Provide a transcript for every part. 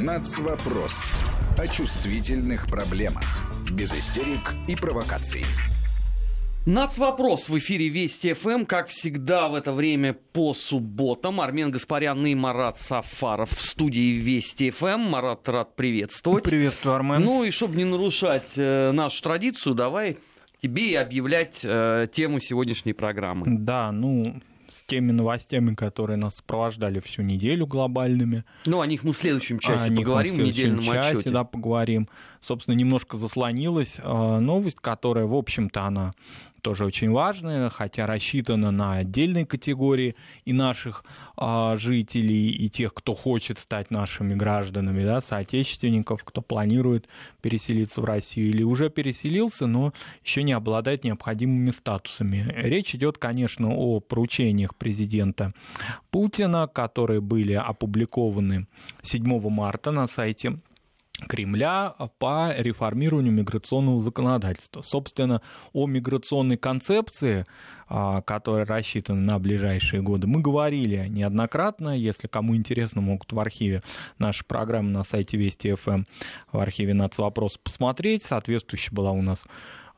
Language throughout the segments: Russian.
Нацвопрос. О чувствительных проблемах. Без истерик и провокаций. Нацвопрос в эфире Вести ФМ, как всегда в это время по субботам. Армен Гаспарян и Марат Сафаров в студии Вести ФМ. Марат, рад приветствовать. Приветствую, Армен. Ну и чтобы не нарушать э, нашу традицию, давай тебе и объявлять э, тему сегодняшней программы. Да, ну, с теми новостями, которые нас сопровождали всю неделю глобальными. Ну, о них мы в следующем часе о поговорим, в, в недельном часе, отчете. Да, поговорим. Собственно, немножко заслонилась э, новость, которая, в общем-то, она тоже очень важное, хотя рассчитано на отдельные категории и наших а, жителей, и тех, кто хочет стать нашими гражданами, да, соотечественников, кто планирует переселиться в Россию или уже переселился, но еще не обладает необходимыми статусами. Речь идет, конечно, о поручениях президента Путина, которые были опубликованы 7 марта на сайте Кремля по реформированию миграционного законодательства. Собственно, о миграционной концепции, а, которая рассчитана на ближайшие годы, мы говорили неоднократно. Если кому интересно, могут в архиве нашей программы на сайте Вести ФМ, в архиве «Нацвопрос» посмотреть. Соответствующая была у нас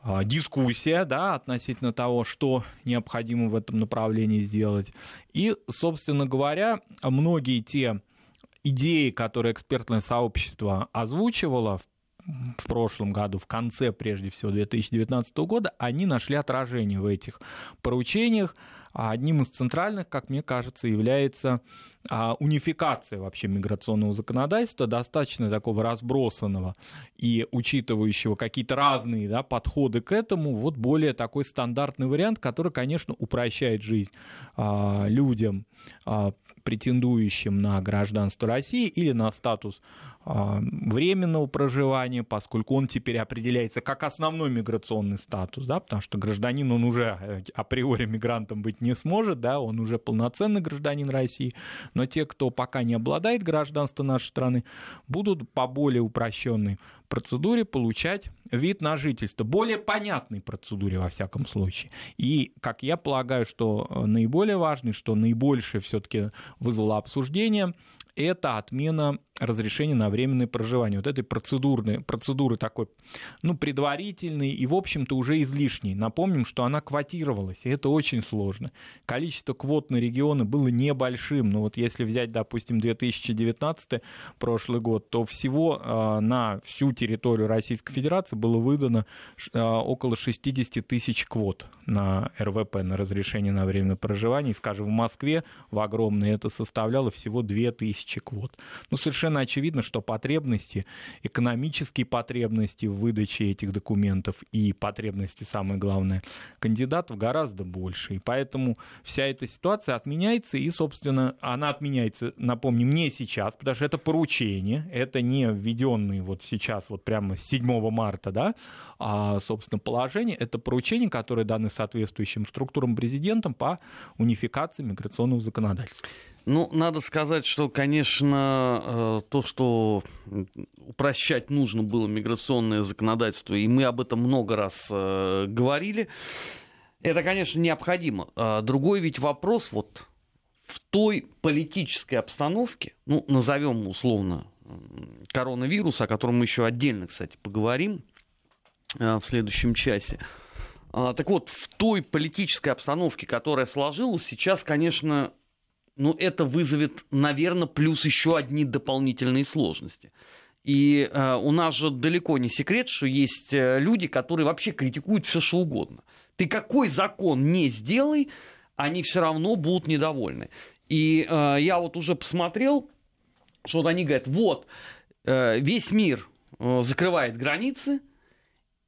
а, дискуссия да, относительно того, что необходимо в этом направлении сделать. И, собственно говоря, многие те идеи, которые экспертное сообщество озвучивало в прошлом году, в конце, прежде всего, 2019 года, они нашли отражение в этих поручениях. А одним из центральных, как мне кажется, является а, унификация вообще миграционного законодательства, достаточно такого разбросанного и учитывающего какие-то разные да, подходы к этому, вот более такой стандартный вариант, который, конечно, упрощает жизнь а, людям, претендующим на гражданство России или на статус временного проживания, поскольку он теперь определяется как основной миграционный статус, да, потому что гражданин, он уже э, априори мигрантом быть не сможет, да, он уже полноценный гражданин России, но те, кто пока не обладает гражданством нашей страны, будут по более упрощенной процедуре получать вид на жительство, более понятной процедуре во всяком случае. И, как я полагаю, что э, наиболее важный, что наибольшее все-таки вызвало обсуждение, это отмена разрешения на временное проживание. Вот этой процедурной, процедуры такой, ну, предварительной и, в общем-то, уже излишней. Напомним, что она квотировалась, и это очень сложно. Количество квот на регионы было небольшим. Но вот если взять, допустим, 2019 прошлый год, то всего э, на всю территорию Российской Федерации было выдано э, около 60 тысяч квот на РВП, на разрешение на временное проживание. И, скажем, в Москве в огромной это составляло всего 2000 квот. Ну, совершенно очевидно, что потребности, экономические потребности в выдаче этих документов и потребности, самое главное, кандидатов гораздо больше. И поэтому вся эта ситуация отменяется, и, собственно, она отменяется, напомним, не сейчас, потому что это поручение, это не введенные вот сейчас, вот прямо с 7 марта, да, а, собственно, положение, это поручение, которое даны соответствующим структурам президентом по унификации миграционного законодательства. Ну, надо сказать, что, конечно, э, то, что упрощать нужно было миграционное законодательство, и мы об этом много раз э, говорили, это, конечно, необходимо. А другой ведь вопрос вот в той политической обстановке, ну, назовем условно коронавирус, о котором мы еще отдельно, кстати, поговорим э, в следующем часе. А, так вот, в той политической обстановке, которая сложилась, сейчас, конечно, ну, это вызовет, наверное, плюс еще одни дополнительные сложности. И э, у нас же далеко не секрет, что есть э, люди, которые вообще критикуют все что угодно. Ты какой закон не сделай, они все равно будут недовольны. И э, я вот уже посмотрел, что вот они говорят, вот, э, весь мир э, закрывает границы,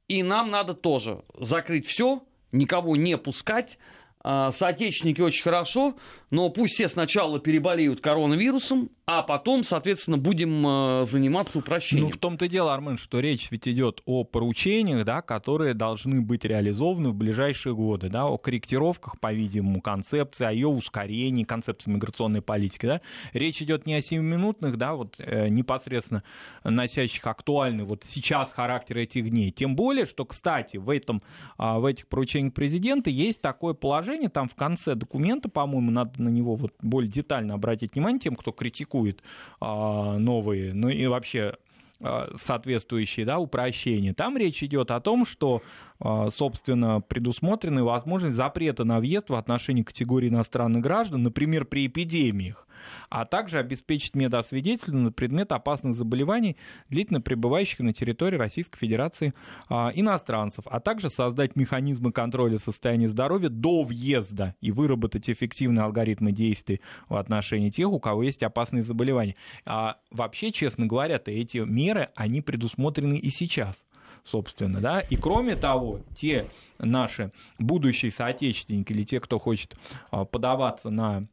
и нам надо тоже закрыть все, никого не пускать, соотечественники очень хорошо, но пусть все сначала переболеют коронавирусом, а потом, соответственно, будем э, заниматься упрощением. Ну, в том-то и дело, Армен, что речь ведь идет о поручениях, да, которые должны быть реализованы в ближайшие годы, да, о корректировках, по-видимому, концепции, о ее ускорении, концепции миграционной политики, да. Речь идет не о 7-минутных, да, вот э, непосредственно носящих актуальный вот сейчас характер этих дней. Тем более, что, кстати, в, этом, э, в этих поручениях президента есть такое положение, положение, там в конце документа, по-моему, надо на него вот более детально обратить внимание тем, кто критикует а, новые, ну и вообще а, соответствующие да, упрощения. Там речь идет о том, что, а, собственно, предусмотрены возможность запрета на въезд в отношении категории иностранных граждан, например, при эпидемиях а также обеспечить медосвидетельство на предмет опасных заболеваний, длительно пребывающих на территории Российской Федерации а, иностранцев, а также создать механизмы контроля состояния здоровья до въезда и выработать эффективные алгоритмы действий в отношении тех, у кого есть опасные заболевания. А вообще, честно говоря, эти меры, они предусмотрены и сейчас собственно, да, и кроме того, те наши будущие соотечественники или те, кто хочет а, подаваться на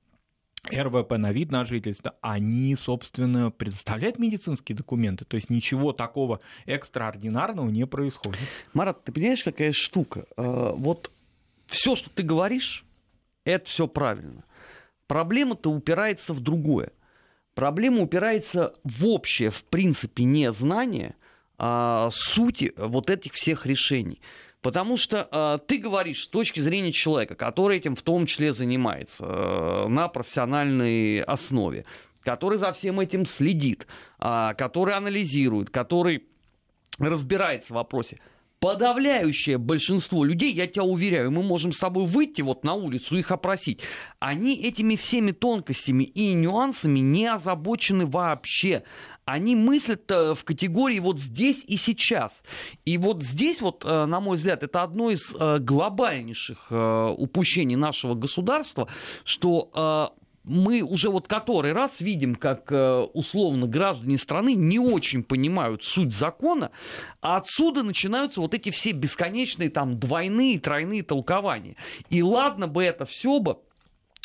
РВП на вид на жительство, они, собственно, предоставляют медицинские документы. То есть ничего такого экстраординарного не происходит. Марат, ты понимаешь, какая штука? Э, вот все, что ты говоришь, это все правильно. Проблема-то упирается в другое. Проблема упирается в общее, в принципе, незнание а, сути вот этих всех решений. Потому что э, ты говоришь с точки зрения человека, который этим в том числе занимается э, на профессиональной основе, который за всем этим следит, э, который анализирует, который разбирается в вопросе. Подавляющее большинство людей, я тебя уверяю, мы можем с тобой выйти вот на улицу, их опросить. Они этими всеми тонкостями и нюансами не озабочены вообще они мыслят э, в категории вот здесь и сейчас. И вот здесь вот, э, на мой взгляд, это одно из э, глобальнейших упущений нашего государства, что мы уже вот который раз видим, как условно граждане страны не очень понимают суть закона, а отсюда начинаются вот эти все бесконечные там двойные, тройные толкования. И ладно бы это все бы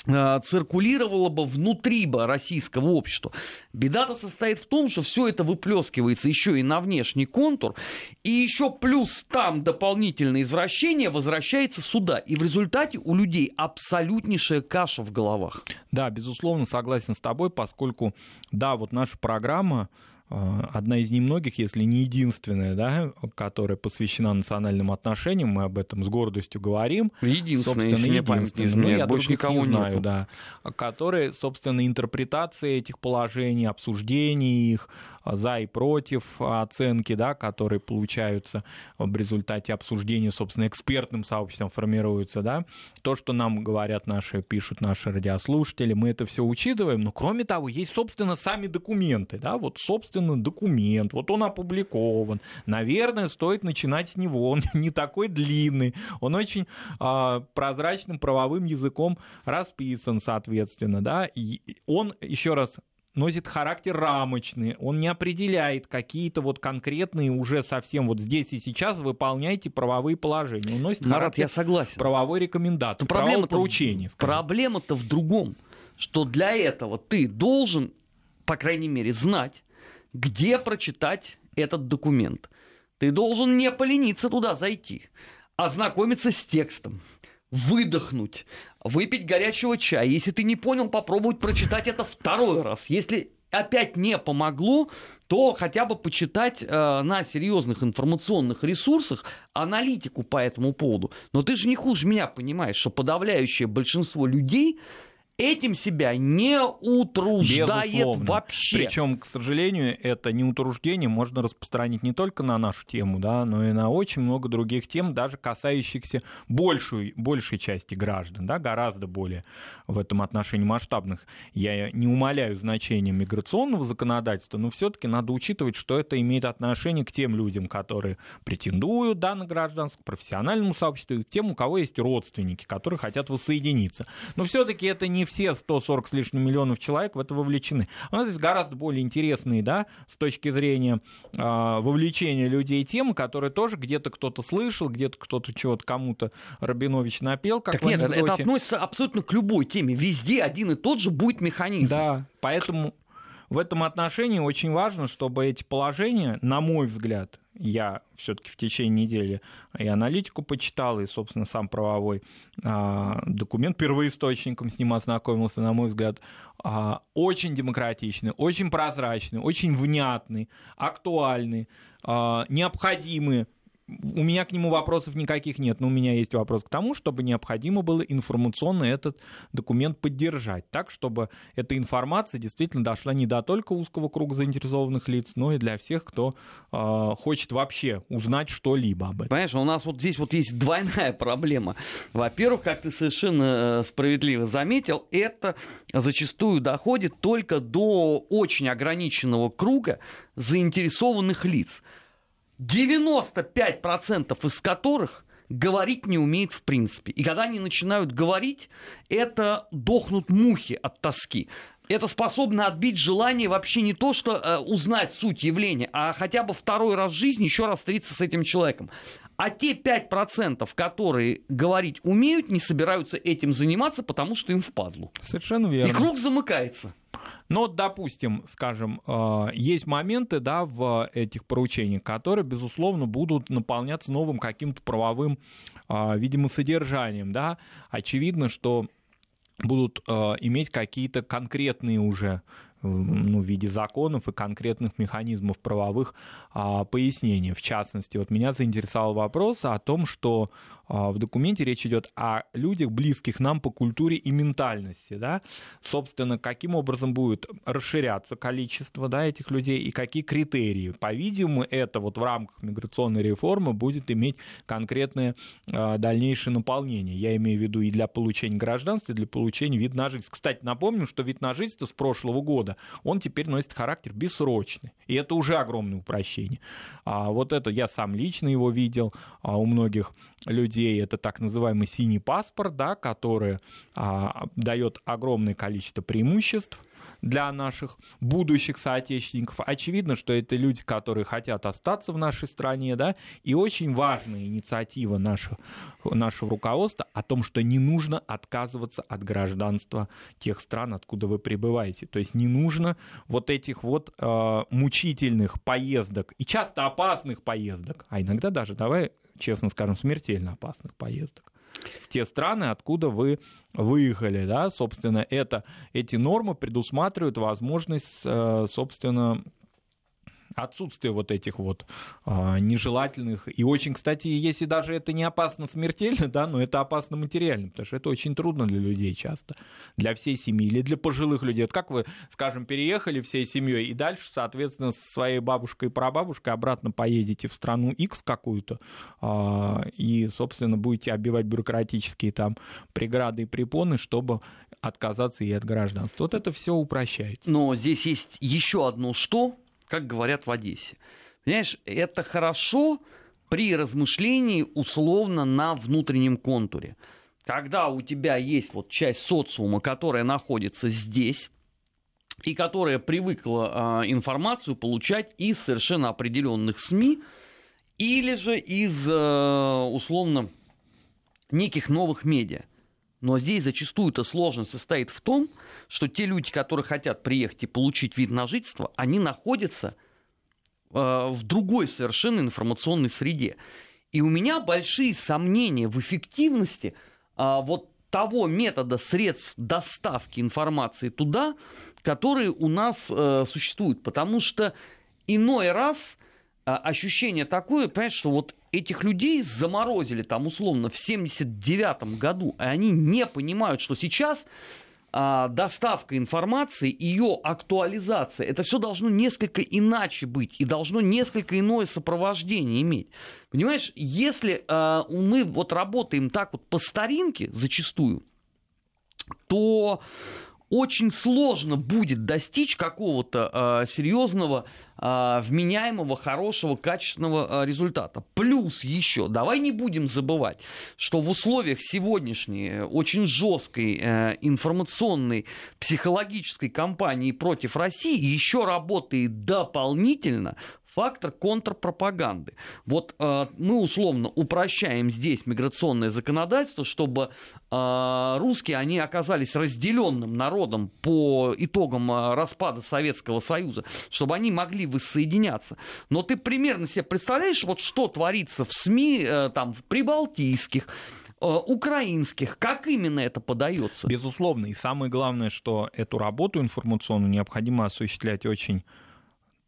циркулировало бы внутри бы российского общества. Беда-то состоит в том, что все это выплескивается еще и на внешний контур, и еще плюс там дополнительное извращение возвращается сюда. И в результате у людей абсолютнейшая каша в головах. Да, безусловно, согласен с тобой, поскольку, да, вот наша программа, одна из немногих, если не единственная, да, которая посвящена национальным отношениям, мы об этом с гордостью говорим. Единственная, собственно, единственная. Ну, я больше никого не знаю, нету. да. Которые, собственно, интерпретации этих положений, обсуждений их, за и против оценки, да, которые получаются в результате обсуждения, собственно, экспертным сообществом формируются, да, то, что нам говорят наши, пишут наши радиослушатели, мы это все учитываем, но кроме того, есть, собственно, сами документы, да, вот, собственно, документ, вот он опубликован, наверное, стоит начинать с него, он не такой длинный, он очень а, прозрачным правовым языком расписан, соответственно, да, и он, еще раз, носит характер рамочный, он не определяет какие-то вот конкретные уже совсем вот здесь и сейчас выполняйте правовые положения. Он носит Марат, характер я согласен. правовой рекомендации, проблема проучения. Проблема-то в другом, что для этого ты должен, по крайней мере, знать, где прочитать этот документ. Ты должен не полениться туда зайти, ознакомиться с текстом, выдохнуть, выпить горячего чая. Если ты не понял, попробовать прочитать это второй раз. Если опять не помогло, то хотя бы почитать э, на серьезных информационных ресурсах аналитику по этому поводу. Но ты же не хуже меня понимаешь, что подавляющее большинство людей этим себя не утруждает Безусловно. вообще. Причем, к сожалению, это не утруждение можно распространить не только на нашу тему, да, но и на очень много других тем, даже касающихся большей, большей части граждан, да, гораздо более в этом отношении масштабных. Я не умаляю значение миграционного законодательства, но все-таки надо учитывать, что это имеет отношение к тем людям, которые претендуют да, на гражданство, к профессиональному сообществу, и к тем, у кого есть родственники, которые хотят воссоединиться. Но все-таки это не все 140 с лишним миллионов человек в это вовлечены. У нас есть гораздо более интересные, да, с точки зрения э, вовлечения людей темы, которые тоже где-то кто-то слышал, где-то кто-то чего-то кому-то Рабинович напел, как так нет, это относится абсолютно к любой теме. Везде один и тот же будет механизм. Да, поэтому в этом отношении очень важно, чтобы эти положения, на мой взгляд, я все-таки в течение недели и аналитику почитал, и, собственно, сам правовой а, документ первоисточником с ним ознакомился, на мой взгляд, а, очень демократичный, очень прозрачный, очень внятный, актуальный, а, необходимый у меня к нему вопросов никаких нет, но у меня есть вопрос к тому, чтобы необходимо было информационно этот документ поддержать, так, чтобы эта информация действительно дошла не до только узкого круга заинтересованных лиц, но и для всех, кто э, хочет вообще узнать что-либо об этом. Понимаешь, у нас вот здесь вот есть двойная проблема. Во-первых, как ты совершенно э, справедливо заметил, это зачастую доходит только до очень ограниченного круга заинтересованных лиц. 95% из которых говорить не умеет в принципе. И когда они начинают говорить, это дохнут мухи от тоски. Это способно отбить желание вообще не то, что э, узнать суть явления, а хотя бы второй раз в жизни еще раз встретиться с этим человеком. А те 5%, которые говорить умеют, не собираются этим заниматься, потому что им впадлу. Совершенно верно. И круг замыкается. Но, допустим, скажем, э, есть моменты да, в этих поручениях, которые, безусловно, будут наполняться новым каким-то правовым, э, видимо, содержанием. Да? Очевидно, что будут э, иметь какие-то конкретные уже ну, в виде законов и конкретных механизмов правовых а, пояснений. В частности, вот меня заинтересовал вопрос о том, что в документе речь идет о людях, близких нам по культуре и ментальности. Да? Собственно, каким образом будет расширяться количество да, этих людей и какие критерии. По-видимому, это вот в рамках миграционной реформы будет иметь конкретное а, дальнейшее наполнение. Я имею в виду и для получения гражданства, и для получения вид на жительство. Кстати, напомню, что вид на жительство с прошлого года, он теперь носит характер бессрочный. И это уже огромное упрощение. А вот это я сам лично его видел а у многих людей это так называемый синий паспорт, да, который а, дает огромное количество преимуществ для наших будущих соотечественников. Очевидно, что это люди, которые хотят остаться в нашей стране, да, и очень важная инициатива нашего, нашего руководства о том, что не нужно отказываться от гражданства тех стран, откуда вы прибываете. То есть не нужно вот этих вот э, мучительных поездок и часто опасных поездок, а иногда даже, давай честно скажем, смертельно опасных поездок в те страны, откуда вы выехали, да, собственно, это, эти нормы предусматривают возможность, э, собственно, отсутствие вот этих вот а, нежелательных. И очень, кстати, если даже это не опасно смертельно, да, но это опасно материально, потому что это очень трудно для людей часто, для всей семьи или для пожилых людей. Вот как вы, скажем, переехали всей семьей и дальше, соответственно, со своей бабушкой и прабабушкой обратно поедете в страну X какую-то а, и, собственно, будете оббивать бюрократические там преграды и препоны, чтобы отказаться и от гражданства. Вот это все упрощает. Но здесь есть еще одно что, как говорят в Одессе. Понимаешь, это хорошо при размышлении условно на внутреннем контуре. Когда у тебя есть вот часть социума, которая находится здесь, и которая привыкла э, информацию получать из совершенно определенных СМИ, или же из, э, условно, неких новых медиа. Но здесь зачастую эта сложность состоит в том, что те люди, которые хотят приехать и получить вид на жительство, они находятся э, в другой совершенно информационной среде. И у меня большие сомнения в эффективности э, вот того метода средств доставки информации туда, которые у нас э, существуют. Потому что иной раз э, ощущение такое, понимаешь, что вот этих людей заморозили там условно в 79 году, и они не понимают, что сейчас а, доставка информации, ее актуализация, это все должно несколько иначе быть и должно несколько иное сопровождение иметь. Понимаешь, если а, мы вот работаем так вот по старинке зачастую, то очень сложно будет достичь какого-то э, серьезного, э, вменяемого, хорошего, качественного э, результата. Плюс еще, давай не будем забывать, что в условиях сегодняшней очень жесткой э, информационной психологической кампании против России еще работает дополнительно фактор контрпропаганды. Вот э, мы условно упрощаем здесь миграционное законодательство, чтобы э, русские, они оказались разделенным народом по итогам э, распада Советского Союза, чтобы они могли воссоединяться. Но ты примерно себе представляешь, вот что творится в СМИ, э, там, в прибалтийских, э, украинских, как именно это подается? Безусловно, и самое главное, что эту работу информационную необходимо осуществлять очень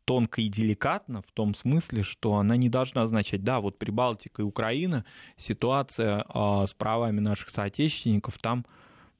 тонко и деликатно в том смысле, что она не должна означать, да, вот Прибалтика и Украина, ситуация э, с правами наших соотечественников там,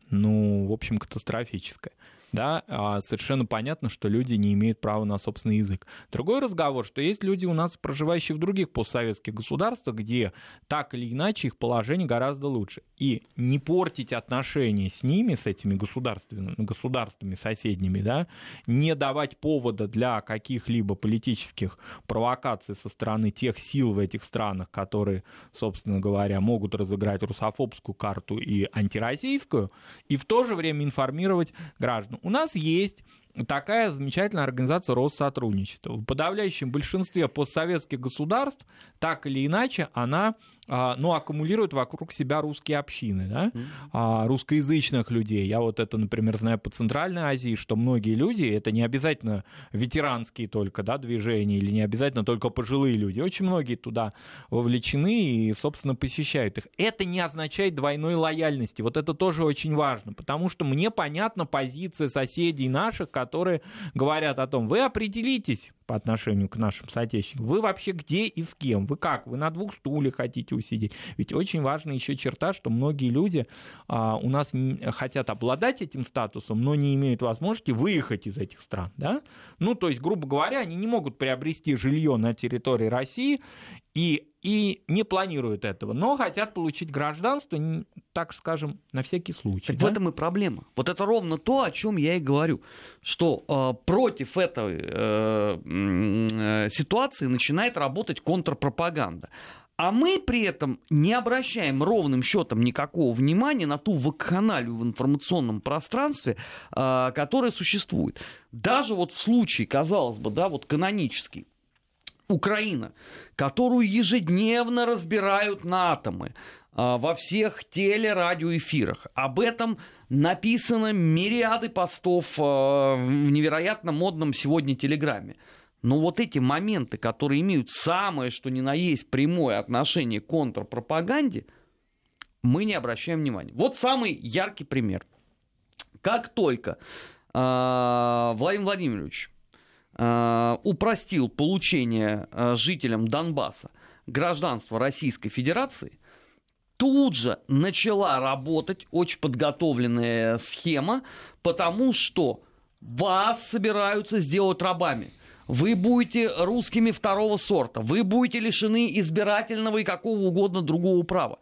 ну, в общем, катастрофическая да, а совершенно понятно, что люди не имеют права на собственный язык. Другой разговор, что есть люди у нас, проживающие в других постсоветских государствах, где так или иначе их положение гораздо лучше. И не портить отношения с ними, с этими государствами, государствами соседними, да, не давать повода для каких-либо политических провокаций со стороны тех сил в этих странах, которые, собственно говоря, могут разыграть русофобскую карту и антироссийскую, и в то же время информировать граждан. У нас есть такая замечательная организация Россотрудничества. В подавляющем большинстве постсоветских государств так или иначе она ну, аккумулирует вокруг себя русские общины, да, mm-hmm. русскоязычных людей. Я вот это, например, знаю по Центральной Азии, что многие люди, это не обязательно ветеранские только, да, движения, или не обязательно только пожилые люди, очень многие туда вовлечены и, собственно, посещают их. Это не означает двойной лояльности, вот это тоже очень важно, потому что мне понятна позиция соседей наших, которые говорят о том, вы определитесь, по отношению к нашим соотечественникам. Вы вообще где и с кем? Вы как? Вы на двух стульях хотите усидеть? Ведь очень важная еще черта, что многие люди а, у нас хотят обладать этим статусом, но не имеют возможности выехать из этих стран. Да? Ну, то есть, грубо говоря, они не могут приобрести жилье на территории России и и не планируют этого, но хотят получить гражданство, так скажем, на всякий случай. Так да? в этом и проблема. Вот это ровно то, о чем я и говорю, что э, против этой э, э, ситуации начинает работать контрпропаганда. А мы при этом не обращаем ровным счетом никакого внимания на ту вакханалию в информационном пространстве, э, которая существует. Даже вот в случае, казалось бы, да, вот канонический, Украина, которую ежедневно разбирают на атомы а, во всех телерадиоэфирах. Об этом написано мириады постов а, в невероятно модном сегодня Телеграме. Но вот эти моменты, которые имеют самое, что ни на есть, прямое отношение к контрпропаганде, мы не обращаем внимания. Вот самый яркий пример. Как только э, Владимир Владимирович упростил получение э, жителям Донбасса гражданства Российской Федерации, тут же начала работать очень подготовленная схема, потому что вас собираются сделать рабами. Вы будете русскими второго сорта, вы будете лишены избирательного и какого угодно другого права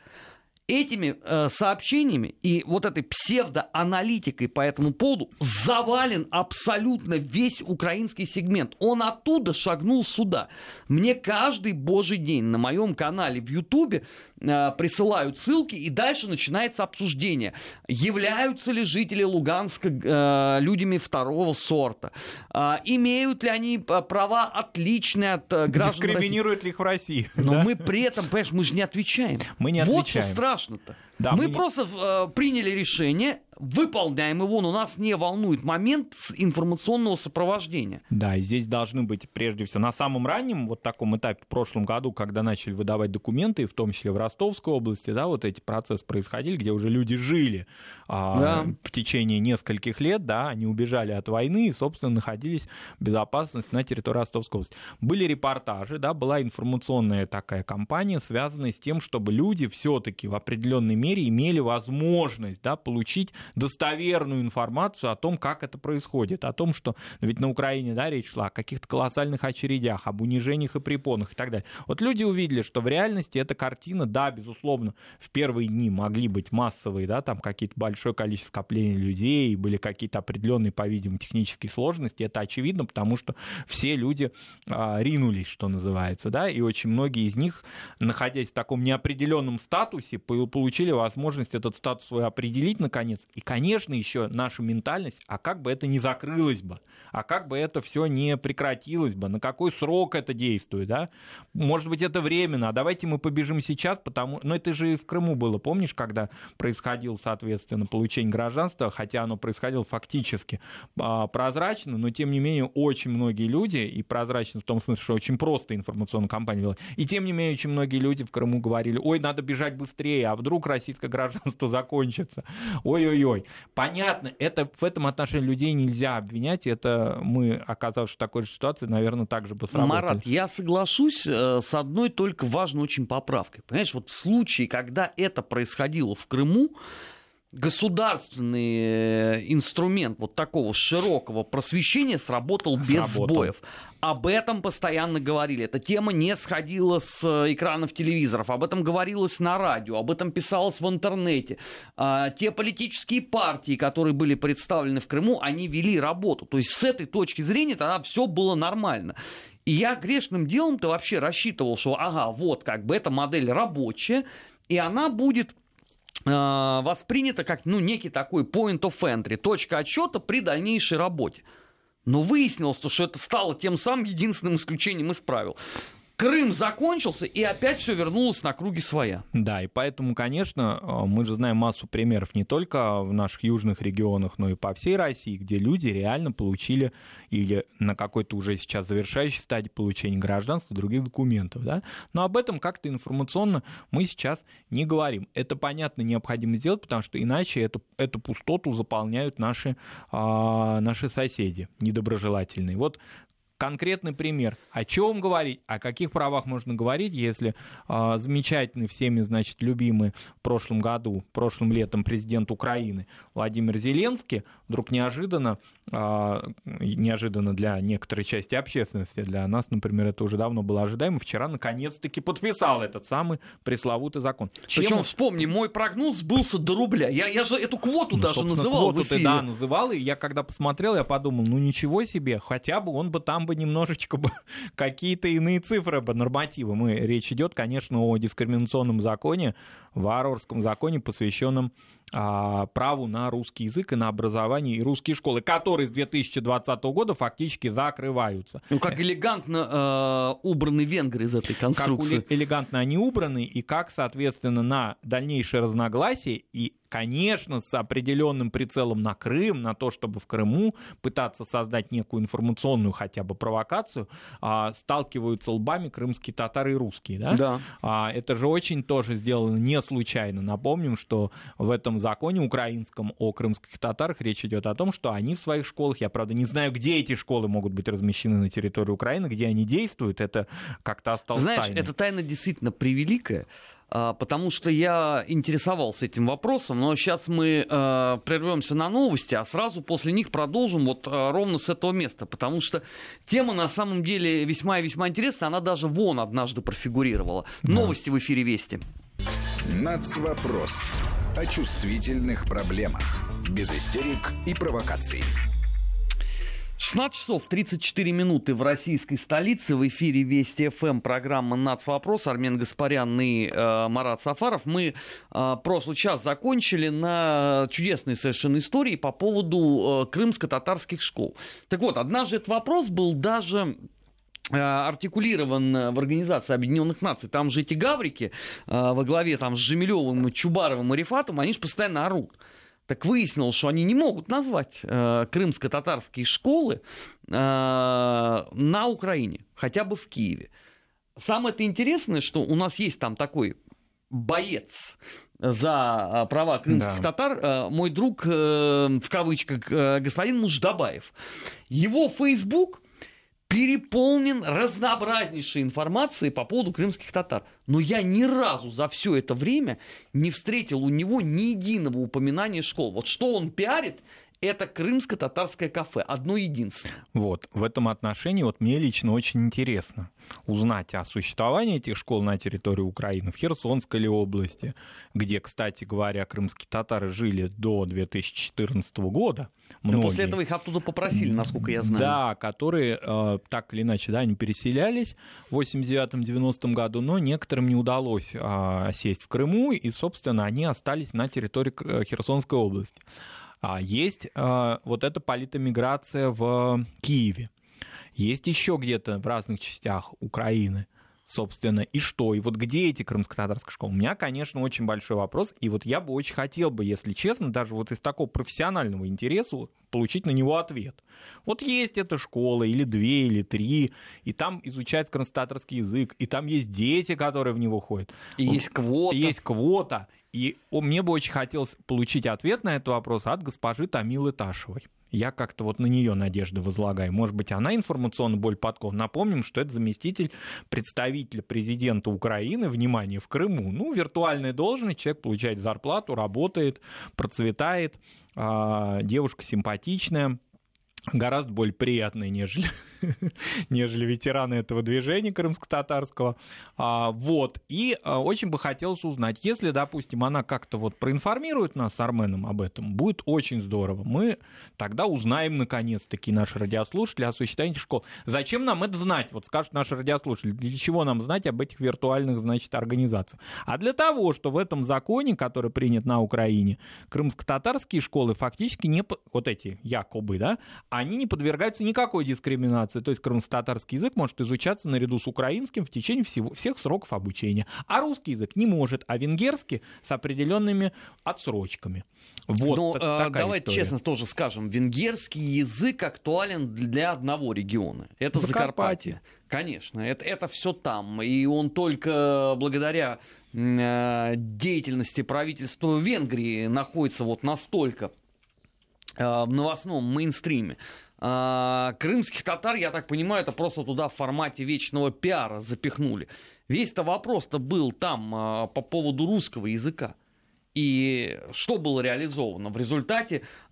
этими э, сообщениями и вот этой псевдоаналитикой по этому поводу завален абсолютно весь украинский сегмент. Он оттуда шагнул сюда. Мне каждый божий день на моем канале в Ютубе присылают ссылки, и дальше начинается обсуждение. Являются ли жители Луганска э, людьми второго сорта? Э, имеют ли они э, права отличные от э, граждан Дискриминируют ли их в России? Но да? мы при этом, понимаешь, мы же не отвечаем. Мы не отвечаем. Вот что страшно-то. Да, мы, мы просто э, приняли решение, выполняем его, но нас не волнует момент информационного сопровождения. Да, и здесь должны быть, прежде всего, на самом раннем вот таком этапе в прошлом году, когда начали выдавать документы, в том числе в Ростовской области, да, вот эти процессы происходили, где уже люди жили а, да. в течение нескольких лет, да, они убежали от войны и, собственно, находились в безопасности на территории Ростовской области. Были репортажи, да, была информационная такая кампания, связанная с тем, чтобы люди все-таки в определенной мере мере имели возможность да, получить достоверную информацию о том, как это происходит, о том, что ведь на Украине да, речь шла о каких-то колоссальных очередях, об унижениях и препонах и так далее. Вот люди увидели, что в реальности эта картина, да, безусловно, в первые дни могли быть массовые, да, там какие-то большое количество скоплений людей, были какие-то определенные, по-видимому, технические сложности, это очевидно, потому что все люди а, ринулись, что называется, да, и очень многие из них, находясь в таком неопределенном статусе, получили возможность этот статус свой определить наконец. И, конечно, еще наша ментальность, а как бы это не закрылось бы, а как бы это все не прекратилось бы, на какой срок это действует, да? Может быть, это временно, а давайте мы побежим сейчас, потому... Но это же и в Крыму было, помнишь, когда происходило, соответственно, получение гражданства, хотя оно происходило фактически а, прозрачно, но, тем не менее, очень многие люди, и прозрачно в том смысле, что очень просто информационная кампания вела, и, тем не менее, очень многие люди в Крыму говорили, ой, надо бежать быстрее, а вдруг российское гражданство закончится. Ой-ой-ой, Россией. Понятно, это, в этом отношении людей нельзя обвинять, это мы, оказавшись в такой же ситуации, наверное, также бы сработали. Марат, я соглашусь э, с одной только важной очень поправкой. Понимаешь, вот в случае, когда это происходило в Крыму, государственный э, инструмент вот такого широкого просвещения сработал без Сработал. сбоев. Об этом постоянно говорили. Эта тема не сходила с э, экранов телевизоров. Об этом говорилось на радио, об этом писалось в интернете. А, те политические партии, которые были представлены в Крыму, они вели работу. То есть с этой точки зрения тогда все было нормально. И я грешным делом-то вообще рассчитывал, что ага, вот как бы эта модель рабочая, и она будет воспринято как ну, некий такой point of entry, точка отсчета при дальнейшей работе. Но выяснилось, что это стало тем самым единственным исключением из правил. Крым закончился, и опять все вернулось на круги своя. Да, и поэтому, конечно, э, мы же знаем массу примеров не только в наших южных регионах, но и по всей России, где люди реально получили или на какой-то уже сейчас завершающей стадии получения гражданства других документов. Да? Но об этом как-то информационно мы сейчас не говорим. Это, понятно, необходимо сделать, потому что иначе эту, эту пустоту заполняют наши, а, наши соседи недоброжелательные. Вот конкретный пример. О чем говорить, о каких правах можно говорить, если э, замечательный всеми, значит, любимый в прошлом году, прошлым летом президент Украины Владимир Зеленский вдруг неожиданно, неожиданно для некоторой части общественности, для нас, например, это уже давно было ожидаемо, вчера наконец-таки подписал этот самый пресловутый закон. Причем, вспомни, мой прогноз сбылся до рубля. Я, я же эту квоту ну, даже называл квоту в эфире. ты, да, называл, и я когда посмотрел, я подумал, ну ничего себе, хотя бы он бы там бы немножечко бы какие-то иные цифры бы, нормативы. Мы, речь идет, конечно, о дискриминационном законе, варварском законе, посвященном а, праву на русский язык и на образование и русские школы, которые с 2020 года фактически закрываются. Ну, как элегантно э, убраны венгры из этой конструкции. Как элегантно они убраны, и как, соответственно, на дальнейшее разногласие и конечно, с определенным прицелом на Крым, на то, чтобы в Крыму пытаться создать некую информационную хотя бы провокацию, а, сталкиваются лбами крымские татары и русские. Да? Да. А, это же очень тоже сделано не случайно. Напомним, что в этом законе украинском о крымских татарах речь идет о том, что они в своих школах, я правда не знаю, где эти школы могут быть размещены на территории Украины, где они действуют, это как-то осталось Знаешь, тайной. эта тайна действительно превеликая. А, потому что я интересовался этим вопросом, но сейчас мы э, прервемся на новости, а сразу после них продолжим вот э, ровно с этого места, потому что тема на самом деле весьма и весьма интересная, она даже вон однажды профигурировала. Да. Новости в эфире Вести. Нацвопрос. О чувствительных проблемах. Без истерик и провокаций. 16 часов 34 минуты в российской столице. В эфире Вести ФМ программа «Нацвопрос». Армен Гаспарян и э, Марат Сафаров. Мы э, прошлый час закончили на чудесной совершенно истории по поводу э, крымско-татарских школ. Так вот, однажды этот вопрос был даже э, артикулирован в Организации Объединенных Наций. Там же эти гаврики э, во главе там, с Жемелевым, Чубаровым и Рифатом, они же постоянно орут. Так выяснилось, что они не могут назвать э, крымско-татарские школы э, на Украине, хотя бы в Киеве. Самое это интересное, что у нас есть там такой боец за права крымских Да. татар, э, мой друг, э, в кавычках, э, господин Муждабаев. Его Facebook переполнен разнообразнейшей информацией по поводу крымских татар. Но я ни разу за все это время не встретил у него ни единого упоминания школ. Вот что он пиарит, это крымско-татарское кафе. Одно единственное. Вот, в этом отношении вот мне лично очень интересно узнать о существовании этих школ на территории Украины, в Херсонской ли области, где, кстати говоря, крымские татары жили до 2014 года. Но многие. после этого их оттуда попросили, насколько я знаю. Да, которые э, так или иначе, да, они переселялись в 89-90 году, но некоторым не удалось э, сесть в Крыму, и, собственно, они остались на территории Херсонской области. А есть э, вот эта политэмиграция в Киеве. Есть еще где-то в разных частях Украины. Собственно, и что? И вот где эти крымско-татарские школы? У меня, конечно, очень большой вопрос, и вот я бы очень хотел бы, если честно, даже вот из такого профессионального интереса получить на него ответ. Вот есть эта школа, или две, или три, и там изучается крымско-татарский язык, и там есть дети, которые в него ходят. И вот, есть квота. И есть квота. И мне бы очень хотелось получить ответ на этот вопрос от госпожи Тамилы Ташевой. Я как-то вот на нее надежды возлагаю. Может быть, она информационно боль подков. Напомним, что это заместитель представителя президента Украины, внимание, в Крыму. Ну, виртуальная должность, человек получает зарплату, работает, процветает, а, девушка симпатичная гораздо более приятные, нежели, нежели ветераны этого движения крымско-татарского. А, вот. И а, очень бы хотелось узнать, если, допустим, она как-то вот проинформирует нас с Арменом об этом, будет очень здорово. Мы тогда узнаем, наконец-таки, наши радиослушатели о существовании школ. Зачем нам это знать? Вот скажут наши радиослушатели, для чего нам знать об этих виртуальных, значит, организациях? А для того, что в этом законе, который принят на Украине, крымско-татарские школы фактически не... Вот эти якобы, да, они не подвергаются никакой дискриминации. То есть крымско-татарский язык может изучаться наряду с украинским в течение всего, всех сроков обучения. А русский язык не может, а венгерский с определенными отсрочками. Вот Но э, давайте история. честно тоже скажем, венгерский язык актуален для одного региона. Это Закарпатье. Закарпатье. Конечно, это, это все там. И он только благодаря э, деятельности правительства Венгрии находится вот настолько в новостном мейнстриме. Э, крымских татар, я так понимаю, это просто туда в формате вечного пиара запихнули. Весь-то вопрос-то был там э, по поводу русского языка. И что было реализовано? В результате э,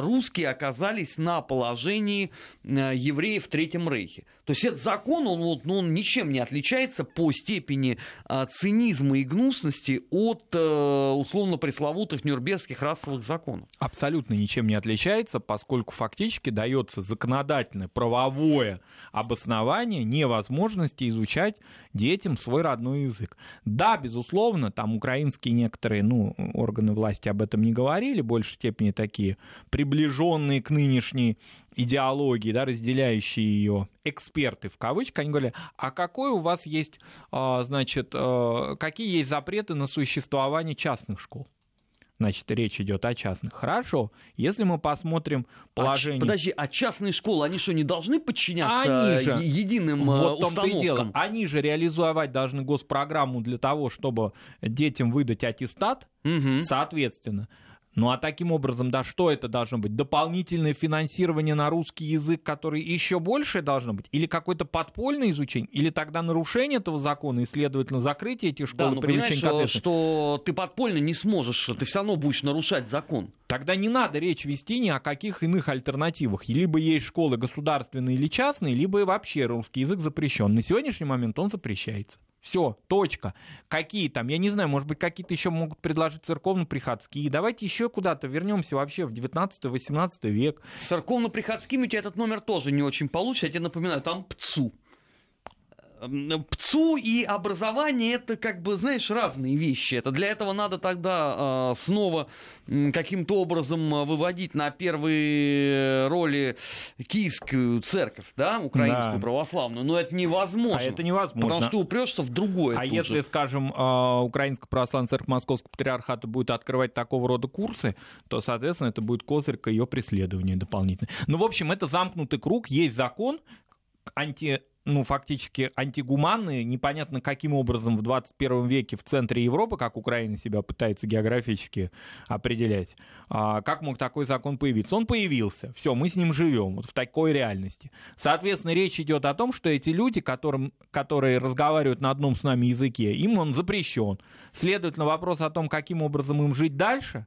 русские оказались на положении э, евреев в Третьем Рейхе. То есть этот закон, он, вот, ну, он ничем не отличается по степени э, цинизма и гнусности от э, условно-пресловутых нюрнбергских расовых законов. Абсолютно ничем не отличается, поскольку фактически дается законодательное правовое обоснование невозможности изучать детям свой родной язык. Да, безусловно, там украинские некоторые, ну, органы власти об этом не говорили, в большей степени такие приближенные к нынешней идеологии, да, разделяющие ее эксперты в кавычках, они говорили, а какой у вас есть, а, значит, а, какие есть запреты на существование частных школ? Значит, речь идет о частных. Хорошо, если мы посмотрим а положение... А, подожди, а частные школы, они что, не должны подчиняться они же, единым вот установкам? том-то и дело. Они же реализовать должны госпрограмму для того, чтобы детям выдать аттестат, угу. соответственно. Ну а таким образом, да, что это должно быть? Дополнительное финансирование на русский язык, который еще больше должно быть? Или какое-то подпольное изучение? Или тогда нарушение этого закона и, следовательно, закрытие этих школ да, но понимаешь, что, что ты подпольно не сможешь, ты все равно будешь нарушать закон. Тогда не надо речь вести ни о каких иных альтернативах. Либо есть школы государственные или частные, либо вообще русский язык запрещен. На сегодняшний момент он запрещается. Все, точка. Какие там, я не знаю, может быть, какие-то еще могут предложить церковно-приходские. Давайте еще куда-то вернемся вообще в 19-18 век. Церковно-приходскими у тебя этот номер тоже не очень получится. Я тебе напоминаю, там ПЦУ. ПЦУ и образование это как бы, знаешь, разные вещи. Это для этого надо тогда э, снова каким-то образом выводить на первые роли киевскую церковь, да, украинскую да. православную. Но это невозможно. А это невозможно. Потому что упрешься в другое. А если, же. скажем, а, Украинская православная церковь Московского патриархата будет открывать такого рода курсы, то, соответственно, это будет козырь к ее преследованию дополнительно. Ну, в общем, это замкнутый круг, есть закон, анти ну, фактически антигуманные, непонятно каким образом в 21 веке в центре Европы, как Украина себя пытается географически определять, а, как мог такой закон появиться? Он появился, все, мы с ним живем вот в такой реальности. Соответственно, речь идет о том, что эти люди, которым, которые разговаривают на одном с нами языке, им он запрещен. Следовательно, вопрос о том, каким образом им жить дальше,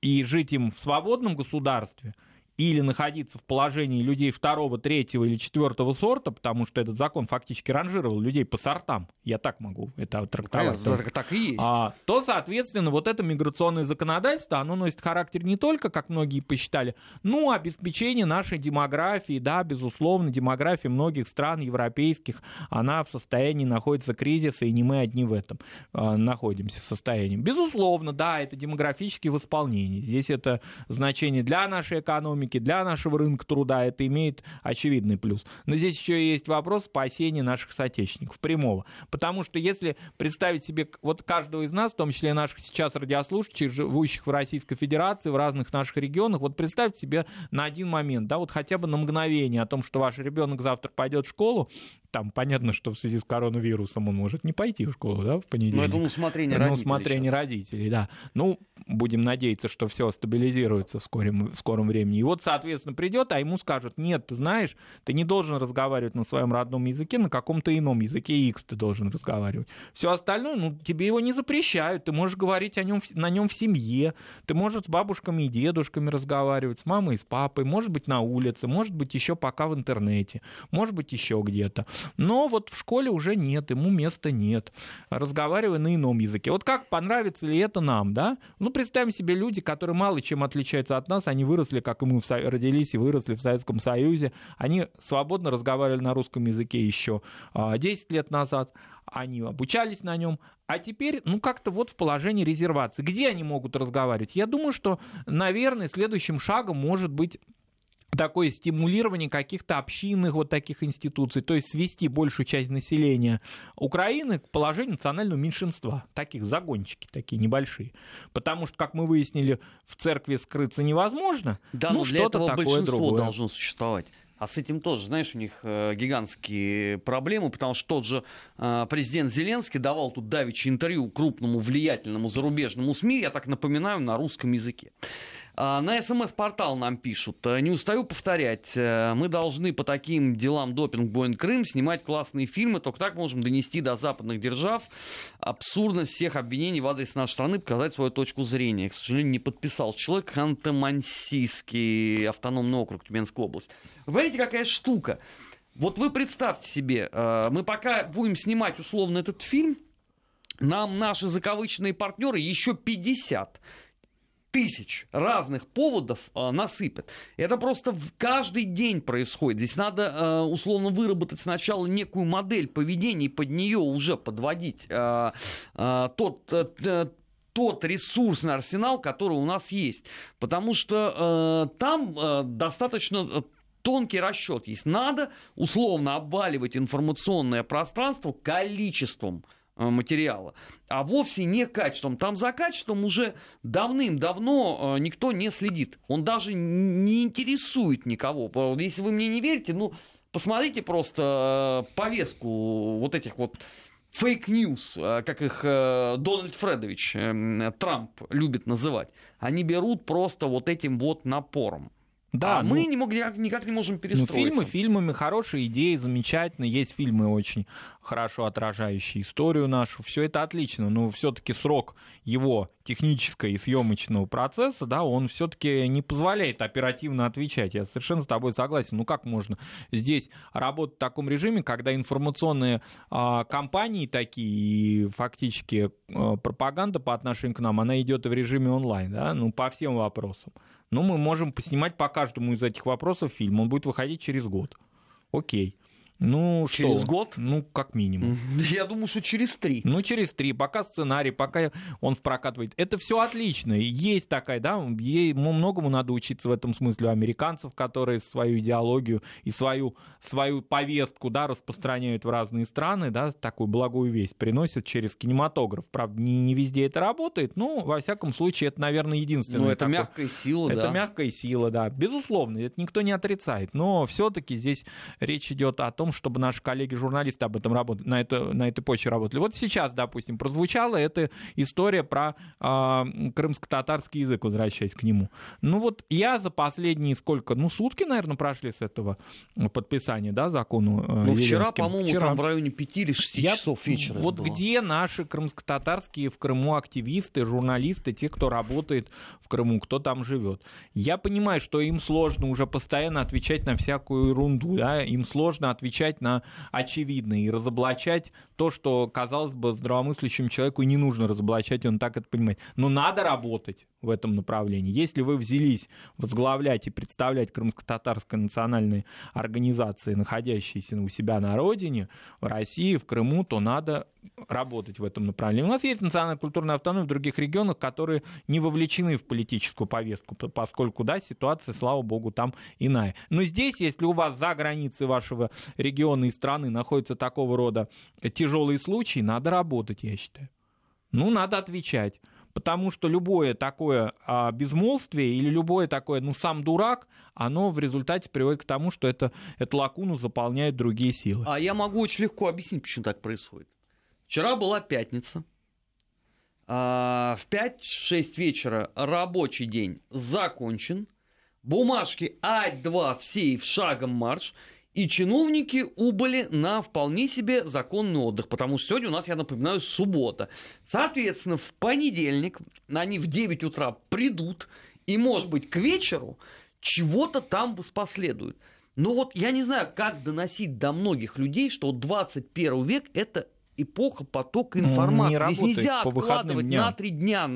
и жить им в свободном государстве – или находиться в положении людей второго, третьего или четвертого сорта, потому что этот закон фактически ранжировал людей по сортам, я так могу это трактовать, ну, так, так и есть. А, то, соответственно, вот это миграционное законодательство, оно носит характер не только, как многие посчитали, ну, обеспечение нашей демографии, да, безусловно, демография многих стран европейских, она в состоянии находится кризиса, и не мы одни в этом а, находимся в состоянии. Безусловно, да, это демографически в исполнении. Здесь это значение для нашей экономики, экономики, для нашего рынка труда это имеет очевидный плюс. Но здесь еще есть вопрос спасения наших соотечественников прямого. Потому что если представить себе вот каждого из нас, в том числе наших сейчас радиослушателей, живущих в Российской Федерации, в разных наших регионах, вот представьте себе на один момент, да, вот хотя бы на мгновение о том, что ваш ребенок завтра пойдет в школу, там понятно, что в связи с коронавирусом он может не пойти в школу, да, в понедельник. Но это на усмотрение родителей. На усмотрение родителей, да. Ну, будем надеяться, что все стабилизируется в скором, в скором времени. И вот, соответственно, придет, а ему скажут, нет, ты знаешь, ты не должен разговаривать на своем родном языке, на каком-то ином языке X ты должен разговаривать. Все остальное, ну, тебе его не запрещают, ты можешь говорить о нем, на нем в семье, ты можешь с бабушками и дедушками разговаривать, с мамой и с папой, может быть, на улице, может быть, еще пока в интернете, может быть, еще где-то. Но вот в школе уже нет, ему места нет. Разговаривая на ином языке. Вот как понравится ли это нам, да? Ну, представим себе люди, которые мало чем отличаются от нас, они выросли, как и мы родились и выросли в Советском Союзе, они свободно разговаривали на русском языке еще 10 а, лет назад, они обучались на нем, а теперь, ну, как-то вот в положении резервации. Где они могут разговаривать? Я думаю, что, наверное, следующим шагом может быть такое стимулирование каких-то общинных вот таких институций, то есть свести большую часть населения Украины к положению национального меньшинства, таких загончики такие небольшие. Потому что, как мы выяснили, в церкви скрыться невозможно, да, ну, этого такое большинство другое. должно существовать. А с этим тоже, знаешь, у них э, гигантские проблемы, потому что тот же э, президент Зеленский давал тут давичи интервью крупному влиятельному зарубежному СМИ, я так напоминаю, на русском языке. А, на СМС-портал нам пишут. «Э, не устаю повторять. Э, мы должны по таким делам допинг Боин Крым снимать классные фильмы. Только так можем донести до западных держав абсурдность всех обвинений в адрес нашей страны, показать свою точку зрения. К сожалению, не подписал человек Ханты-Мансийский автономный округ Тюменской области. Вы видите, какая штука? Вот вы представьте себе, э, мы пока будем снимать условно этот фильм, нам наши закавычные партнеры еще 50 тысяч разных поводов э, насыпят. Это просто в каждый день происходит. Здесь надо э, условно выработать сначала некую модель поведения и под нее уже подводить э, э, тот э, тот ресурсный арсенал, который у нас есть. Потому что э, там э, достаточно тонкий расчет есть. Надо условно обваливать информационное пространство количеством материала, а вовсе не качеством. Там за качеством уже давным-давно э, никто не следит. Он даже не интересует никого. Если вы мне не верите, ну, посмотрите просто э, повестку вот этих вот fake news, как их Дональд Фредович Трамп любит называть. Они берут просто вот этим вот напором. Да, а ну, мы не мог, никак не можем перестроиться. Ну, фильмы фильмами, хорошие идеи, замечательно. Есть фильмы очень хорошо отражающие историю нашу. Все это отлично, но все-таки срок его технического и съемочного процесса, да, он все-таки не позволяет оперативно отвечать. Я совершенно с тобой согласен. Ну как можно здесь работать в таком режиме, когда информационные а, кампании такие и фактически а, пропаганда по отношению к нам, она идет в режиме онлайн, да, ну по всем вопросам. Ну, мы можем поснимать по каждому из этих вопросов фильм. Он будет выходить через год. Окей. Ну, через что? год? Ну, как минимум. Я думаю, что через три. Ну, через три. Пока сценарий, пока он в прокат выйдет. Это все отлично. Есть такая, да, ей, многому надо учиться в этом смысле у американцев, которые свою идеологию и свою, свою повестку, да, распространяют в разные страны, да, такую благую весть приносят через кинематограф. Правда, не, не везде это работает, но, во всяком случае, это, наверное, единственное. Ну, это такое... мягкая сила, это да. Это мягкая сила, да. Безусловно, это никто не отрицает. Но все-таки здесь речь идет о том, том, чтобы наши коллеги-журналисты об этом работали, на, это, на этой почве работали. Вот сейчас, допустим, прозвучала эта история про э, крымско-татарский язык, возвращаясь к нему. Ну вот я за последние сколько, ну сутки, наверное, прошли с этого подписания, да, закону э, Ну вчера, по-моему, вчера. там в районе 5 или 6 я, часов вечера. Вот было. где наши крымско-татарские в Крыму активисты, журналисты, те, кто работает в Крыму, кто там живет. Я понимаю, что им сложно уже постоянно отвечать на всякую ерунду, да, им сложно отвечать отвечать на очевидное и разоблачать то, что, казалось бы, здравомыслящему человеку не нужно разоблачать, он так это понимает. Но надо работать в этом направлении. Если вы взялись возглавлять и представлять крымско-татарской национальной организации, находящиеся у себя на родине, в России, в Крыму, то надо работать в этом направлении. У нас есть национальная культурная автономия в других регионах, которые не вовлечены в политическую повестку, поскольку, да, ситуация, слава богу, там иная. Но здесь, если у вас за границей вашего региона и страны находятся такого рода тяжелые случаи, надо работать, я считаю. Ну, надо отвечать потому что любое такое а, безмолвствие или любое такое, ну, сам дурак, оно в результате приводит к тому, что это, эту лакуну заполняют другие силы. А я могу очень легко объяснить, почему так происходит. Вчера была пятница. А, в 5-6 вечера рабочий день закончен. Бумажки А2 все в шагом марш. И чиновники убыли на вполне себе законный отдых, потому что сегодня у нас, я напоминаю, суббота. Соответственно, в понедельник они в 9 утра придут, и, может быть, к вечеру чего-то там последует. Но вот я не знаю, как доносить до многих людей, что 21 век – это эпоха потока ну, информации. Не Здесь нельзя откладывать на три дня.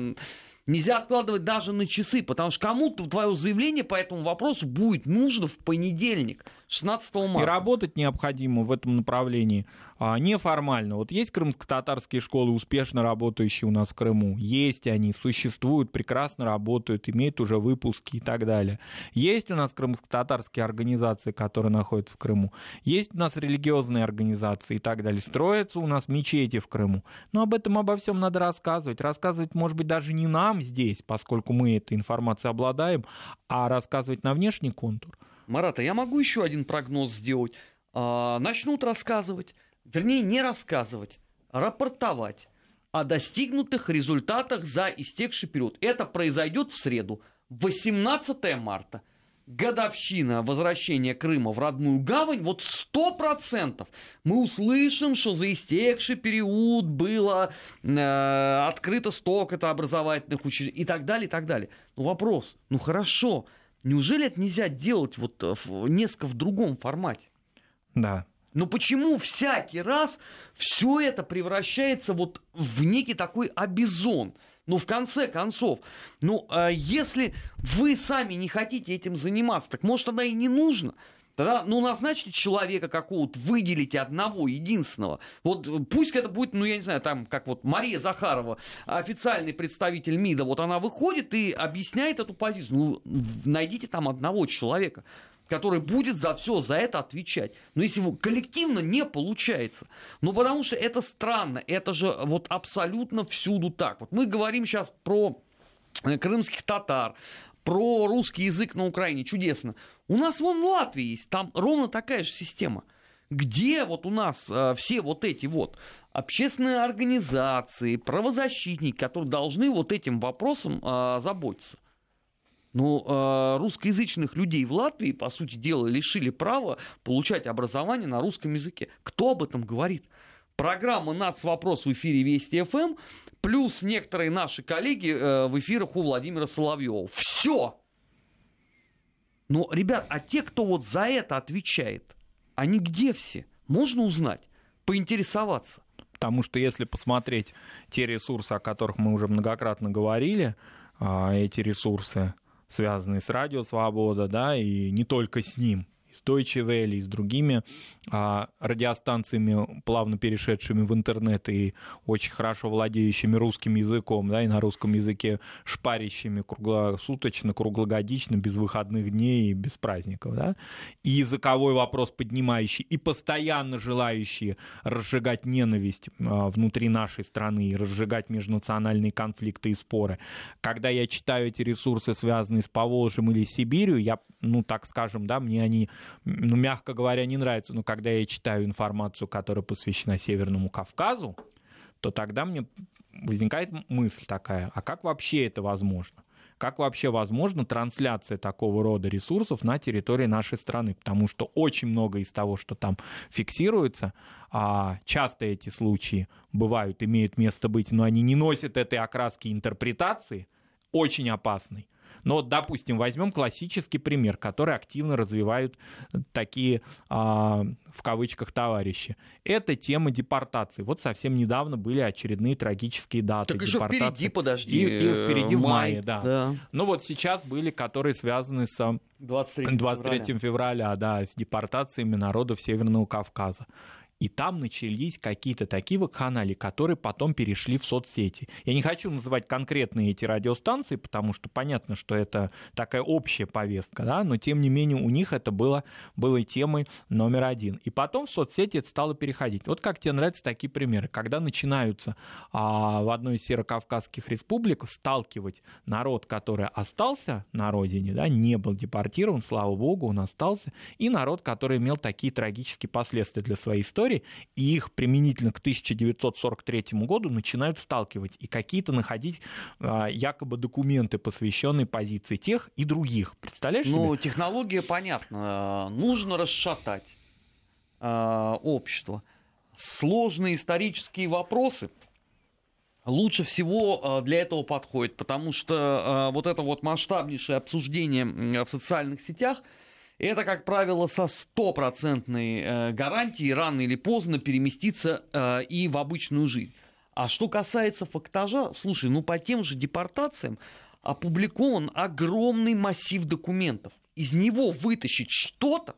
Нельзя откладывать даже на часы, потому что кому-то твое заявление по этому вопросу будет нужно в понедельник, 16 марта. И работать необходимо в этом направлении а, неформально. Вот есть крымско-татарские школы, успешно работающие у нас в Крыму. Есть они, существуют, прекрасно работают, имеют уже выпуски и так далее. Есть у нас крымско-татарские организации, которые находятся в Крыму. Есть у нас религиозные организации и так далее. Строятся у нас мечети в Крыму. Но об этом, обо всем надо рассказывать. Рассказывать, может быть, даже не нам здесь, поскольку мы этой информацией обладаем, а рассказывать на внешний контур. Марата, я могу еще один прогноз сделать. А, начнут рассказывать вернее, не рассказывать, а рапортовать о достигнутых результатах за истекший период. Это произойдет в среду, 18 марта. Годовщина возвращения Крыма в родную гавань, вот сто процентов мы услышим, что за истекший период было э, открыто столько-то образовательных учреждений и так далее, и так далее. Ну вопрос, ну хорошо, неужели это нельзя делать вот в, несколько в другом формате? Да, но почему всякий раз все это превращается вот в некий такой обезон? Ну, в конце концов, ну, а если вы сами не хотите этим заниматься, так может тогда и не нужно. Тогда, ну, назначьте человека какого-то, выделите одного, единственного. Вот пусть это будет, ну, я не знаю, там, как вот Мария Захарова, официальный представитель МИДа, вот она выходит и объясняет эту позицию. Ну, найдите там одного человека который будет за все за это отвечать. Но если коллективно не получается, ну потому что это странно, это же вот абсолютно всюду так. Вот мы говорим сейчас про э, крымских татар, про русский язык на Украине, чудесно. У нас вон в Латвии есть, там ровно такая же система. Где вот у нас э, все вот эти вот общественные организации, правозащитники, которые должны вот этим вопросом э, заботиться? Но э, русскоязычных людей в Латвии, по сути дела, лишили права получать образование на русском языке. Кто об этом говорит? Программа «Нац. Вопрос» в эфире Вести ФМ, плюс некоторые наши коллеги э, в эфирах у Владимира Соловьева. Все! Но, ребят, а те, кто вот за это отвечает, они где все? Можно узнать, поинтересоваться. Потому что если посмотреть те ресурсы, о которых мы уже многократно говорили, а, эти ресурсы связанные с Радио Свобода, да, и не только с ним, с Deutsche с другими а, радиостанциями, плавно перешедшими в интернет и очень хорошо владеющими русским языком, да, и на русском языке шпарящими круглосуточно, круглогодично, без выходных дней и без праздников, да, и языковой вопрос поднимающий, и постоянно желающие разжигать ненависть а, внутри нашей страны и разжигать межнациональные конфликты и споры. Когда я читаю эти ресурсы, связанные с Поволжьем или Сибирью, я, ну, так скажем, да, мне они, ну, мягко говоря, не нравятся, но когда я читаю информацию, которая посвящена Северному Кавказу, то тогда мне возникает мысль такая, а как вообще это возможно? Как вообще возможна трансляция такого рода ресурсов на территории нашей страны? Потому что очень много из того, что там фиксируется, а часто эти случаи бывают, имеют место быть, но они не носят этой окраски интерпретации, очень опасной. Но, допустим, возьмем классический пример, который активно развивают такие, а, в кавычках, товарищи. Это тема депортации. Вот совсем недавно были очередные трагические даты. Так еще впереди, подожди. И, и впереди май, в мае, да. да. Ну вот сейчас были, которые связаны с 23, 23 февраля. февраля, да, с депортациями народов Северного Кавказа. И там начались какие-то такие вакханалии, которые потом перешли в соцсети. Я не хочу называть конкретные эти радиостанции, потому что понятно, что это такая общая повестка, да, но тем не менее у них это было, было темой номер один. И потом в соцсети это стало переходить. Вот как тебе нравятся такие примеры, когда начинаются а, в одной из северокавказских республик сталкивать народ, который остался на родине, да, не был депортирован, слава богу, он остался, и народ, который имел такие трагические последствия для своей истории, и их применительно к 1943 году начинают сталкивать и какие-то находить а, якобы документы, посвященные позиции тех и других. Представляешь Ну, себе? технология понятна. Нужно расшатать э, общество. Сложные исторические вопросы лучше всего э, для этого подходят, потому что э, вот это вот масштабнейшее обсуждение в социальных сетях это, как правило, со стопроцентной э, гарантией рано или поздно переместится э, и в обычную жизнь. А что касается фактажа, слушай, ну по тем же депортациям опубликован огромный массив документов. Из него вытащить что-то,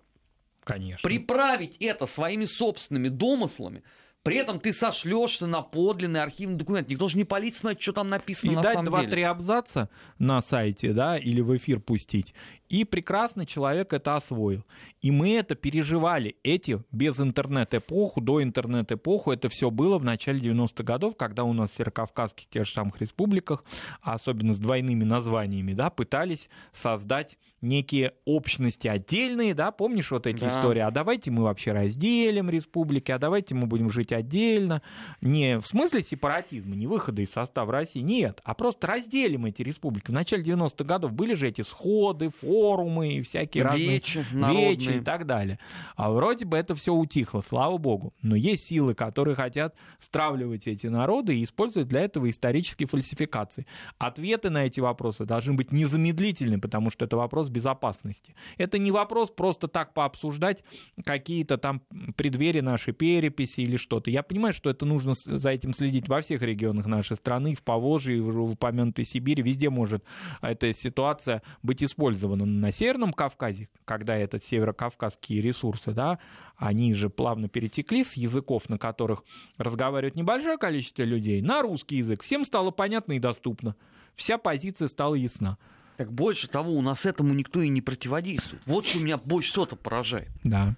Конечно. приправить это своими собственными домыслами, при этом ты сошлешься на подлинный архивный документ. Никто же не полит смотреть, что там написано И на дать самом деле. два-три абзаца на сайте, да, или в эфир пустить. И прекрасно человек это освоил. И мы это переживали, эти без интернет-эпоху, до интернет-эпоху, это все было в начале 90-х годов, когда у нас в Северокавказских, тех же самых республиках, а особенно с двойными названиями, да, пытались создать некие общности отдельные, да, помнишь вот эти Да. истории, а давайте мы вообще разделим республики, а давайте мы будем жить отдельно, не в смысле сепаратизма, не выхода из состава России, нет, а просто разделим эти республики. В начале 90-х годов были же эти сходы, форумы и всякие разные Вечи вечи народные. и так далее. А вроде бы это все утихло, слава богу. Но есть силы, которые хотят стравливать эти народы и использовать для этого исторические фальсификации. Ответы на эти вопросы должны быть незамедлительны, потому что это вопрос безопасности. Это не вопрос просто так пообсуждать какие-то там преддверия нашей переписи или что-то. Я понимаю, что это нужно за этим следить во всех регионах нашей страны, в Поволжье, в упомянутой Сибири, везде может эта ситуация быть использована. Но на Северном Кавказе, когда этот северокавказские ресурсы, да, они же плавно перетекли с языков, на которых разговаривает небольшое количество людей, на русский язык. Всем стало понятно и доступно. Вся позиция стала ясна. Так больше того, у нас этому никто и не противодействует. Вот что меня больше всего-то поражает. Да.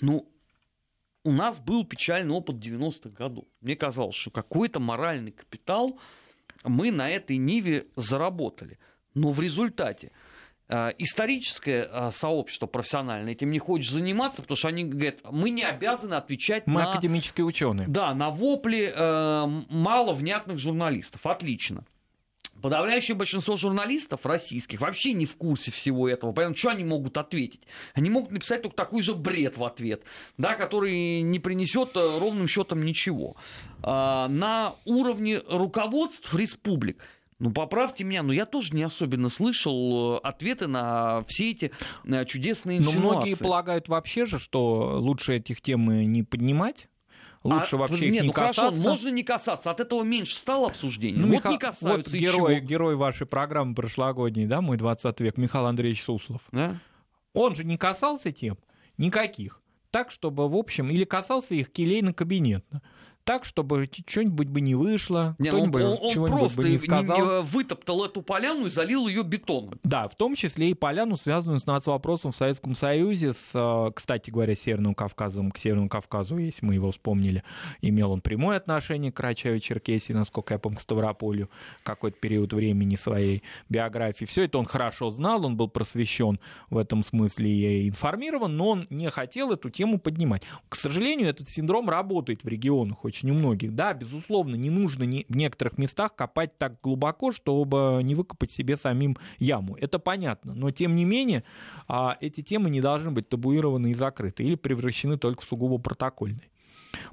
Ну, у нас был печальный опыт 90-х годов. Мне казалось, что какой-то моральный капитал мы на этой ниве заработали. Но в результате историческое э, сообщество профессиональное этим не хочет заниматься, потому что они говорят, мы не обязаны отвечать Мы на... академические ученые. Да, на вопли э, мало внятных журналистов. Отлично. Подавляющее большинство журналистов российских вообще не в курсе всего этого, поэтому что они могут ответить? Они могут написать только такой же бред в ответ, да, который не принесет э, ровным счетом ничего. А, на уровне руководств республик ну, поправьте меня, но я тоже не особенно слышал э, ответы на все эти чудесные Но инсинуации. многие полагают вообще же, что лучше этих тем не поднимать, лучше А, вообще нет, их не ну касаться. хорошо, можно не касаться, от этого меньше стало обсуждение. Ну, вот Миха- не касаются, вот герой, чего? герой вашей программы прошлогодней, да, мой 20 век, Михаил Андреевич Суслов. Да? Он же не касался тем никаких. Так, чтобы, в общем, или касался их келейно-кабинетно. Так, чтобы что-нибудь бы не вышло, Не, ну он, кто-нибудь он- он чего-нибудь просто бы не сказал. не вытоптал эту поляну и залил ее бетоном. Да, в том числе и поляну, связанную с нацвопросом в Советском Союзе, с, э, кстати говоря, Северным Кавказом, к Северному Кавказу, если мы его вспомнили, имел он прямое отношение к Карачаево-Черкесии, насколько я помню, к Ставрополю, какой-то период времени своей биографии. Все это он хорошо знал, он был просвещен в этом смысле и информирован, но он не хотел эту тему поднимать. К сожалению, этот синдром работает в регионах очень у многих. Да, безусловно, не нужно не- в некоторых местах копать так глубоко, чтобы не выкопать себе самим яму. Это понятно. Но, тем не менее, а, эти темы не должны быть табуированы и закрыты или превращены только в сугубо протокольные.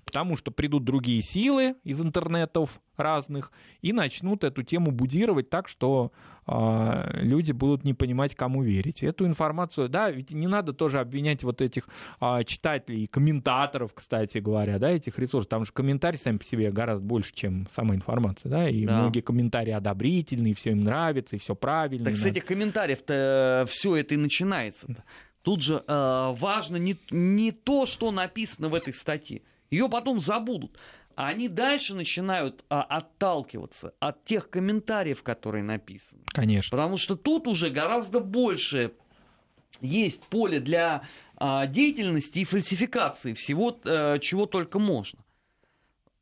Потому что придут другие силы из интернетов разных и начнут эту тему будировать так, что а, люди будут не понимать, кому верить. Эту информацию, да, ведь не надо тоже обвинять вот этих а, читателей и комментаторов, кстати говоря, да, этих ресурсов. Там же комментарии сами по себе гораздо больше, чем сама информация, да, и Да. многие комментарии одобрительные, все им нравится, и все правильно. Так с этих комментариев-то все это и начинается. Тут же э, важно не, не то, что написано в этой статье. Ее потом забудут. А они дальше начинают а, отталкиваться от тех комментариев, которые написаны. Конечно. Потому что тут уже гораздо больше есть поле для а, деятельности и фальсификации всего, а, чего только можно.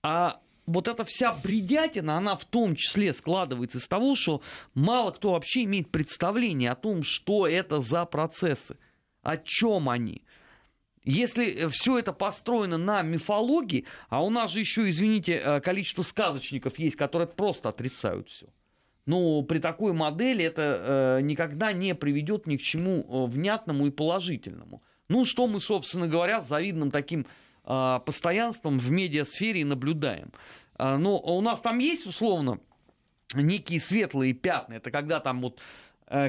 А вот эта вся бредятина, она в том числе складывается из того, что мало кто вообще имеет представление о том, что это за процессы, о чем они. Если э, все это построено на мифологии, а у нас же еще, извините, э, количество сказочников есть, которые просто отрицают все. Ну, при такой модели это э, никогда не приведет ни к чему внятному и положительному. Ну, что мы, собственно говоря, с завидным таким э, постоянством в медиасфере наблюдаем. Э, но у нас там есть, условно, некие светлые пятна. Это когда там вот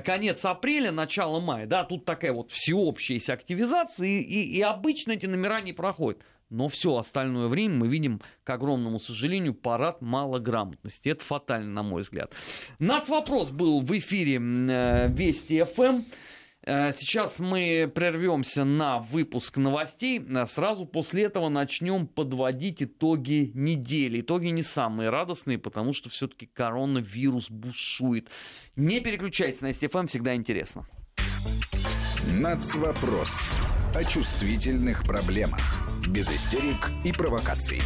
конец апреля, начало мая, да, тут такая вот всеобщая активизация, и, и, и обычно эти номера не проходят. Но все остальное время мы видим, к огромному сожалению, парад малограмотности. Это фатально, на мой взгляд. Нацвопрос был в эфире э, Вести ФМ. Э, сейчас мы прервемся на выпуск новостей. Э, сразу после этого начнем подводить итоги недели. Итоги не самые радостные, потому что все-таки коронавирус бушует. Не переключайтесь на СТФМ, всегда интересно. Нацвопрос. О чувствительных проблемах. Без истерик и провокаций.